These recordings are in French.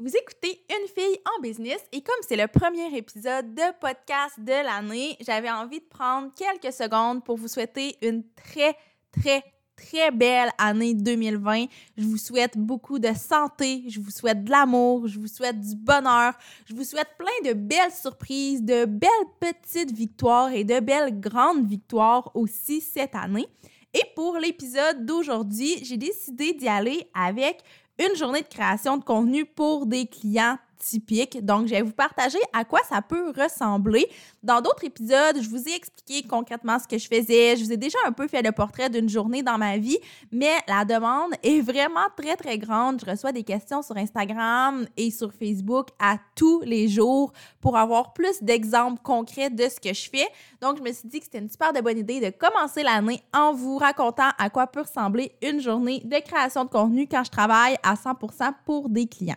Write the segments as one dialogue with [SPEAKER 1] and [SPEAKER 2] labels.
[SPEAKER 1] Vous écoutez Une fille en business et comme c'est le premier épisode de podcast de l'année, j'avais envie de prendre quelques secondes pour vous souhaiter une très, très, très belle année 2020. Je vous souhaite beaucoup de santé, je vous souhaite de l'amour, je vous souhaite du bonheur, je vous souhaite plein de belles surprises, de belles petites victoires et de belles grandes victoires aussi cette année. Et pour l'épisode d'aujourd'hui, j'ai décidé d'y aller avec une journée de création de contenu pour des clients typiques. Donc, je vais vous partager à quoi ça peut ressembler. Dans d'autres épisodes, je vous ai expliqué concrètement ce que je faisais. Je vous ai déjà un peu fait le portrait d'une journée dans ma vie, mais la demande est vraiment très, très grande. Je reçois des questions sur Instagram et sur Facebook à tous les jours pour avoir plus d'exemples concrets de ce que je fais. Donc, je me suis dit que c'était une super bonne idée de commencer l'année en vous racontant à quoi peut ressembler une journée de création de contenu quand je travaille à 100% pour des clients.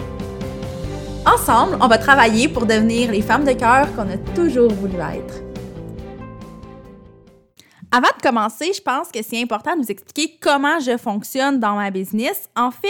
[SPEAKER 1] Ensemble, on va travailler pour devenir les femmes de cœur qu'on a toujours voulu être. Avant de commencer, je pense que c'est important de vous expliquer comment je fonctionne dans ma business. En fait,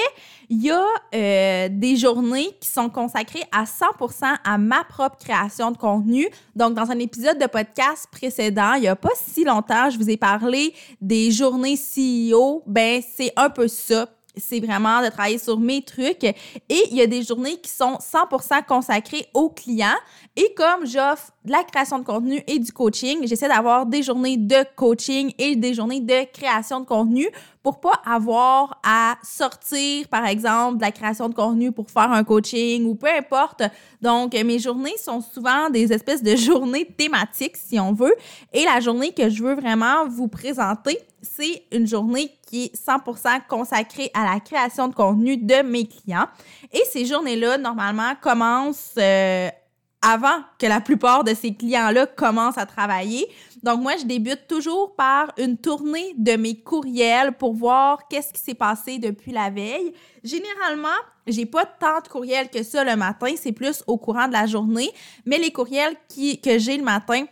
[SPEAKER 1] il y a euh, des journées qui sont consacrées à 100% à ma propre création de contenu. Donc, dans un épisode de podcast précédent, il n'y a pas si longtemps, je vous ai parlé des journées CEO. Ben, c'est un peu ça c'est vraiment de travailler sur mes trucs. Et il y a des journées qui sont 100% consacrées aux clients. Et comme j'offre de la création de contenu et du coaching, j'essaie d'avoir des journées de coaching et des journées de création de contenu pour pas avoir à sortir, par exemple, de la création de contenu pour faire un coaching ou peu importe. Donc, mes journées sont souvent des espèces de journées thématiques, si on veut. Et la journée que je veux vraiment vous présenter, c'est une journée qui est 100% consacrée à la création de contenu de mes clients. Et ces journées-là, normalement, commencent euh, avant que la plupart de ces clients-là commencent à travailler. Donc, moi, je débute toujours par une tournée de mes courriels pour voir qu'est-ce qui s'est passé depuis la veille. Généralement, j'ai pas tant de courriels que ça le matin, c'est plus au courant de la journée, mais les courriels que j'ai le matin,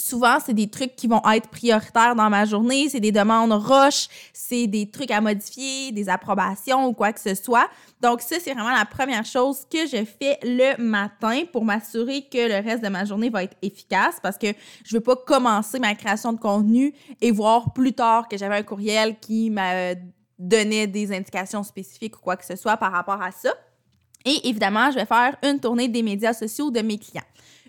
[SPEAKER 1] Souvent, c'est des trucs qui vont être prioritaires dans ma journée, c'est des demandes roches, c'est des trucs à modifier, des approbations ou quoi que ce soit. Donc ça, c'est vraiment la première chose que je fais le matin pour m'assurer que le reste de ma journée va être efficace parce que je veux pas commencer ma création de contenu et voir plus tard que j'avais un courriel qui m'a donné des indications spécifiques ou quoi que ce soit par rapport à ça. Et évidemment, je vais faire une tournée des médias sociaux de mes clients.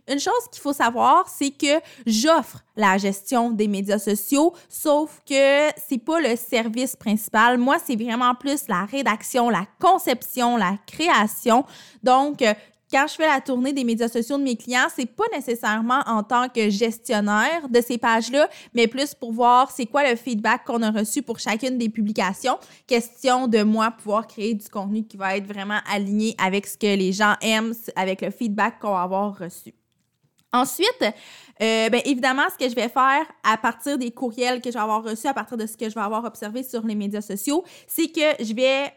[SPEAKER 1] Une chose qu'il faut savoir, c'est que j'offre la gestion des médias sociaux, sauf que c'est pas le service principal. Moi, c'est vraiment plus la rédaction, la conception, la création. Donc, quand je fais la tournée des médias sociaux de mes clients, c'est pas nécessairement en tant que gestionnaire de ces pages-là, mais plus pour voir c'est quoi le feedback qu'on a reçu pour chacune des publications. Question de moi pouvoir créer du contenu qui va être vraiment aligné avec ce que les gens aiment, avec le feedback qu'on va avoir reçu. Ensuite, euh, ben, évidemment, ce que je vais faire à partir des courriels que je vais avoir reçus, à partir de ce que je vais avoir observé sur les médias sociaux, c'est que je vais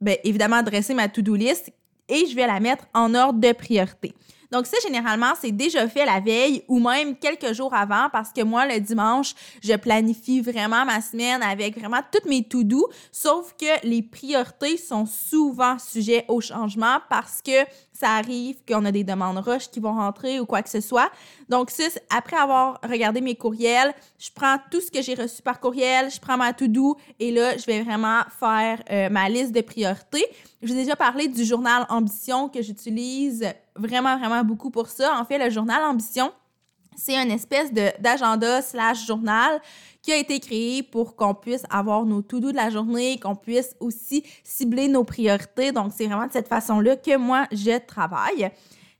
[SPEAKER 1] ben, évidemment dresser ma to-do list et je vais la mettre en ordre de priorité. Donc ça, généralement, c'est déjà fait la veille ou même quelques jours avant parce que moi, le dimanche, je planifie vraiment ma semaine avec vraiment toutes mes to-do, sauf que les priorités sont souvent sujets au changement parce que ça arrive qu'on a des demandes rush qui vont rentrer ou quoi que ce soit. Donc, ça, après avoir regardé mes courriels, je prends tout ce que j'ai reçu par courriel, je prends ma to-do et là, je vais vraiment faire euh, ma liste de priorités. J'ai déjà parlé du journal Ambition que j'utilise vraiment, vraiment beaucoup pour ça. En fait, le journal Ambition, c'est une espèce d'agenda slash journal qui a été créé pour qu'on puisse avoir nos to-do de la journée, qu'on puisse aussi cibler nos priorités. Donc, c'est vraiment de cette façon-là que moi, je travaille.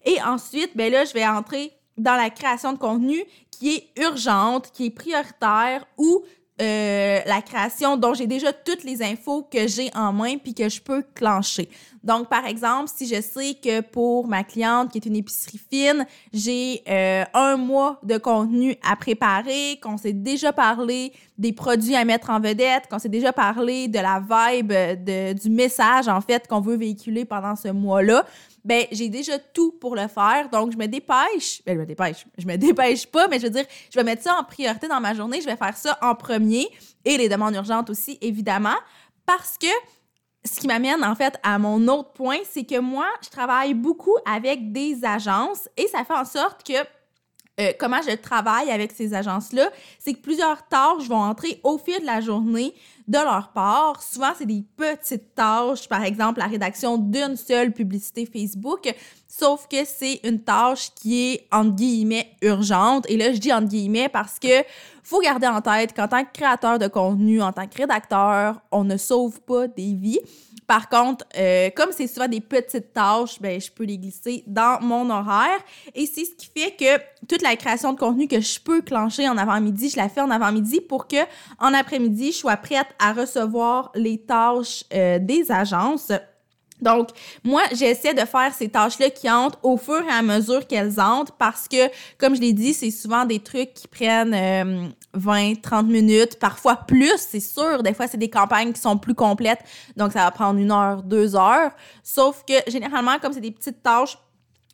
[SPEAKER 1] Et ensuite, ben là, je vais entrer dans la création de contenu qui est urgente, qui est prioritaire ou euh, la création dont j'ai déjà toutes les infos que j'ai en main puis que je peux clencher. Donc, par exemple, si je sais que pour ma cliente qui est une épicerie fine, j'ai euh, un mois de contenu à préparer, qu'on s'est déjà parlé des produits à mettre en vedette, qu'on s'est déjà parlé de la vibe, de, du message, en fait, qu'on veut véhiculer pendant ce mois-là, ben j'ai déjà tout pour le faire. Donc, je me dépêche. Ben, je me dépêche. Je me dépêche pas, mais je veux dire, je vais mettre ça en priorité dans ma journée. Je vais faire ça en premier et les demandes urgentes aussi, évidemment, parce que ce qui m'amène en fait à mon autre point, c'est que moi, je travaille beaucoup avec des agences et ça fait en sorte que euh, comment je travaille avec ces agences-là, c'est que plusieurs tâches vont entrer au fil de la journée de leur part. Souvent, c'est des petites tâches, par exemple la rédaction d'une seule publicité Facebook, sauf que c'est une tâche qui est entre guillemets urgente. Et là, je dis entre guillemets parce que faut garder en tête qu'en tant que créateur de contenu, en tant que rédacteur, on ne sauve pas des vies. Par contre, euh, comme c'est souvent des petites tâches, ben, je peux les glisser dans mon horaire. Et c'est ce qui fait que toute la création de contenu que je peux clencher en avant-midi, je la fais en avant-midi pour que en après-midi, je sois prête à recevoir les tâches euh, des agences. Donc, moi, j'essaie de faire ces tâches-là qui entrent au fur et à mesure qu'elles entrent parce que, comme je l'ai dit, c'est souvent des trucs qui prennent 20, euh, 30 minutes, parfois plus, c'est sûr. Des fois, c'est des campagnes qui sont plus complètes, donc ça va prendre une heure, deux heures. Sauf que, généralement, comme c'est des petites tâches,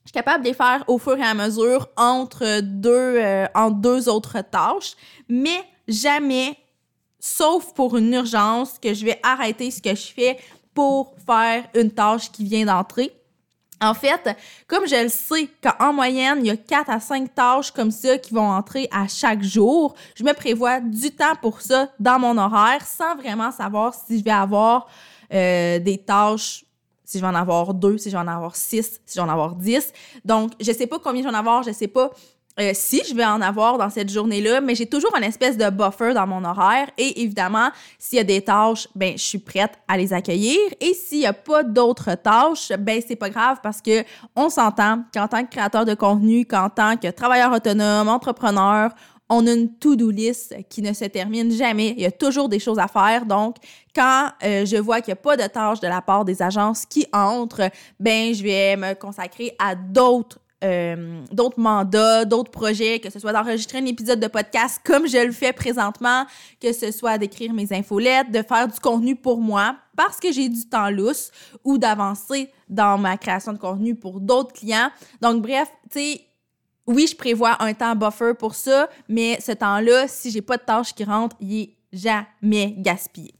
[SPEAKER 1] je suis capable de les faire au fur et à mesure entre deux, euh, entre deux autres tâches, mais jamais sauf pour une urgence, que je vais arrêter ce que je fais pour faire une tâche qui vient d'entrer. En fait, comme je le sais qu'en moyenne, il y a 4 à 5 tâches comme ça qui vont entrer à chaque jour, je me prévois du temps pour ça dans mon horaire sans vraiment savoir si je vais avoir euh, des tâches, si je vais en avoir deux, si je vais en avoir six, si je vais en avoir dix. Donc, je sais pas combien je vais en avoir, je sais pas euh, si je vais en avoir dans cette journée-là, mais j'ai toujours une espèce de buffer dans mon horaire et évidemment, s'il y a des tâches, ben je suis prête à les accueillir et s'il y a pas d'autres tâches, ben c'est pas grave parce que on s'entend qu'en tant que créateur de contenu, qu'en tant que travailleur autonome, entrepreneur, on a une to-do list qui ne se termine jamais. Il y a toujours des choses à faire. Donc, quand euh, je vois qu'il n'y a pas de tâches de la part des agences qui entrent, ben je vais me consacrer à d'autres euh, d'autres mandats, d'autres projets, que ce soit d'enregistrer un épisode de podcast comme je le fais présentement, que ce soit d'écrire mes infolettes, de faire du contenu pour moi parce que j'ai du temps lousse ou d'avancer dans ma création de contenu pour d'autres clients. Donc bref, tu sais, oui, je prévois un temps buffer pour ça, mais ce temps-là, si j'ai pas de tâches qui rentrent, il est jamais gaspillé.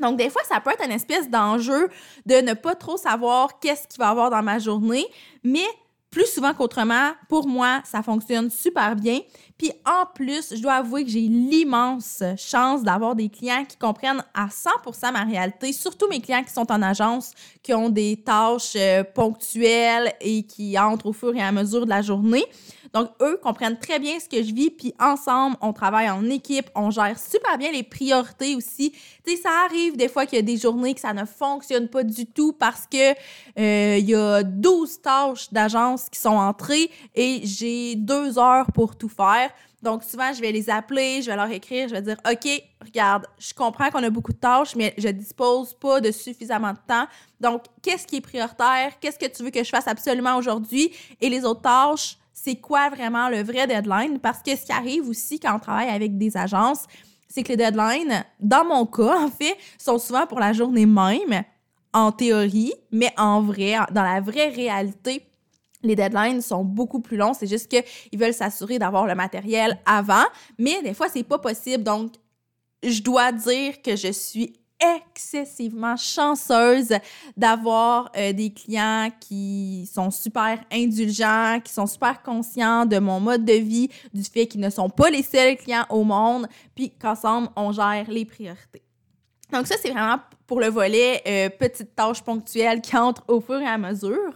[SPEAKER 1] Donc, des fois, ça peut être une espèce d'enjeu de ne pas trop savoir qu'est-ce qu'il va avoir dans ma journée, mais plus souvent qu'autrement, pour moi, ça fonctionne super bien. Puis en plus, je dois avouer que j'ai l'immense chance d'avoir des clients qui comprennent à 100% ma réalité, surtout mes clients qui sont en agence, qui ont des tâches euh, ponctuelles et qui entrent au fur et à mesure de la journée. Donc, eux comprennent très bien ce que je vis, puis ensemble, on travaille en équipe, on gère super bien les priorités aussi. Tu sais, ça arrive des fois qu'il y a des journées que ça ne fonctionne pas du tout parce que euh, il y a 12 tâches d'agence qui sont entrées et j'ai deux heures pour tout faire. Donc, souvent, je vais les appeler, je vais leur écrire, je vais dire OK, regarde, je comprends qu'on a beaucoup de tâches, mais je dispose pas de suffisamment de temps. Donc, qu'est-ce qui est prioritaire? Qu'est-ce que tu veux que je fasse absolument aujourd'hui? Et les autres tâches, c'est quoi vraiment le vrai deadline? Parce que ce qui arrive aussi quand on travaille avec des agences, c'est que les deadlines, dans mon cas, en fait, sont souvent pour la journée même, en théorie, mais en vrai, dans la vraie réalité, les deadlines sont beaucoup plus longs. C'est juste qu'ils veulent s'assurer d'avoir le matériel avant, mais des fois, c'est pas possible. Donc, je dois dire que je suis excessivement chanceuse d'avoir euh, des clients qui sont super indulgents, qui sont super conscients de mon mode de vie, du fait qu'ils ne sont pas les seuls clients au monde, puis qu'ensemble, on gère les priorités. Donc ça, c'est vraiment pour le volet euh, petites tâches ponctuelles qui entrent au fur et à mesure.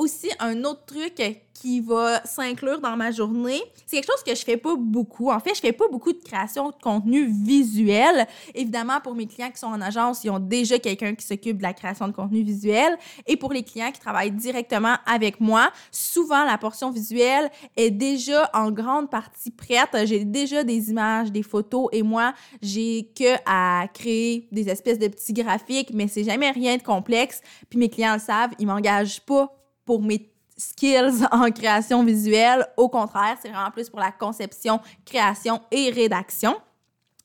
[SPEAKER 1] Aussi, un autre truc qui va s'inclure dans ma journée. C'est quelque chose que je fais pas beaucoup. En fait, je fais pas beaucoup de création de contenu visuel. Évidemment, pour mes clients qui sont en agence, ils ont déjà quelqu'un qui s'occupe de la création de contenu visuel. Et pour les clients qui travaillent directement avec moi, souvent la portion visuelle est déjà en grande partie prête. J'ai déjà des images, des photos et moi, j'ai que à créer des espèces de petits graphiques, mais c'est jamais rien de complexe. Puis mes clients le savent, ils m'engagent pas pour mes skills en création visuelle. Au contraire, c'est vraiment plus pour la conception, création et rédaction.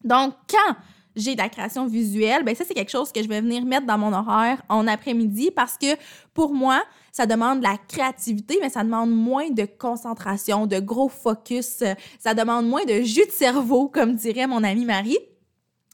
[SPEAKER 1] Donc, quand j'ai de la création visuelle, ben ça, c'est quelque chose que je vais venir mettre dans mon horaire en après-midi parce que pour moi, ça demande de la créativité, mais ça demande moins de concentration, de gros focus. Ça demande moins de jus de cerveau, comme dirait mon amie Marie.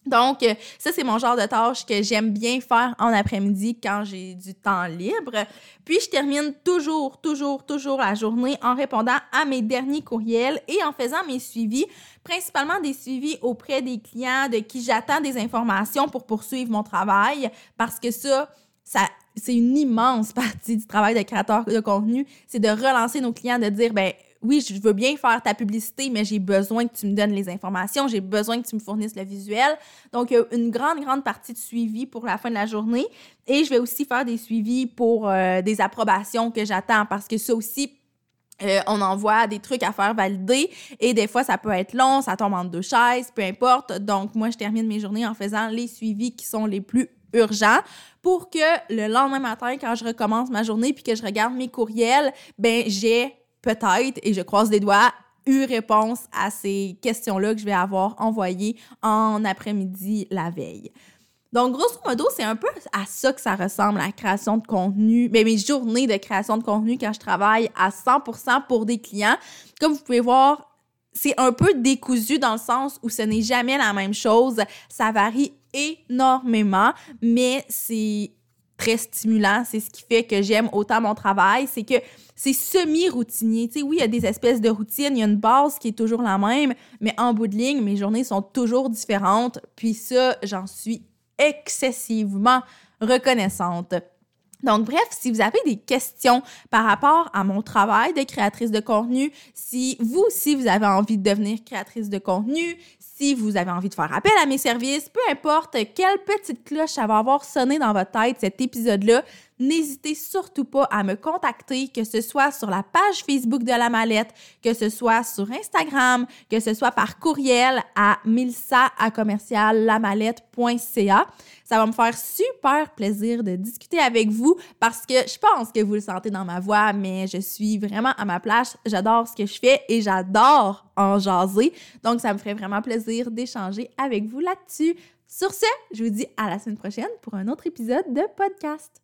[SPEAKER 1] Donc, euh, ça, c'est mon genre de tâche que j'aime bien faire en après-midi quand j'ai du temps libre. Puis, je termine toujours, toujours, toujours la journée en répondant à mes derniers courriels et en faisant mes suivis, principalement des suivis auprès des clients de qui j'attends des informations pour poursuivre mon travail, parce que ça, ça c'est une immense partie du travail de créateur de contenu, c'est de relancer nos clients, de dire, ben oui, je veux bien faire ta publicité, mais j'ai besoin que tu me donnes les informations, j'ai besoin que tu me fournisses le visuel. Donc, il y a une grande, grande partie de suivi pour la fin de la journée. Et je vais aussi faire des suivis pour euh, des approbations que j'attends parce que ça aussi, euh, on envoie des trucs à faire valider et des fois ça peut être long, ça tombe en deux chaises, peu importe. Donc moi je termine mes journées en faisant les suivis qui sont les plus urgents pour que le lendemain matin quand je recommence ma journée puis que je regarde mes courriels, ben j'ai peut-être, et je croise les doigts, eu réponse à ces questions-là que je vais avoir envoyées en après-midi la veille. Donc, grosso modo, c'est un peu à ça que ça ressemble, la création de contenu, mais mes journées de création de contenu quand je travaille à 100% pour des clients. Comme vous pouvez voir, c'est un peu décousu dans le sens où ce n'est jamais la même chose. Ça varie énormément, mais c'est très stimulant. C'est ce qui fait que j'aime autant mon travail. C'est que c'est semi-routinier. Tu sais, oui, il y a des espèces de routines, il y a une base qui est toujours la même, mais en bout de ligne, mes journées sont toujours différentes. Puis ça, j'en suis excessivement reconnaissante. Donc, bref, si vous avez des questions par rapport à mon travail de créatrice de contenu, si vous aussi vous avez envie de devenir créatrice de contenu, si vous avez envie de faire appel à mes services, peu importe quelle petite cloche ça va avoir sonné dans votre tête cet épisode-là, n'hésitez surtout pas à me contacter, que ce soit sur la page Facebook de la mallette, que ce soit sur Instagram, que ce soit par courriel à milsa Ça va me faire super plaisir de discuter avec vous parce que je pense que vous le sentez dans ma voix, mais je suis vraiment à ma place. J'adore ce que je fais et j'adore en jaser. Donc, ça me ferait vraiment plaisir d'échanger avec vous là-dessus. Sur ce, je vous dis à la semaine prochaine pour un autre épisode de podcast.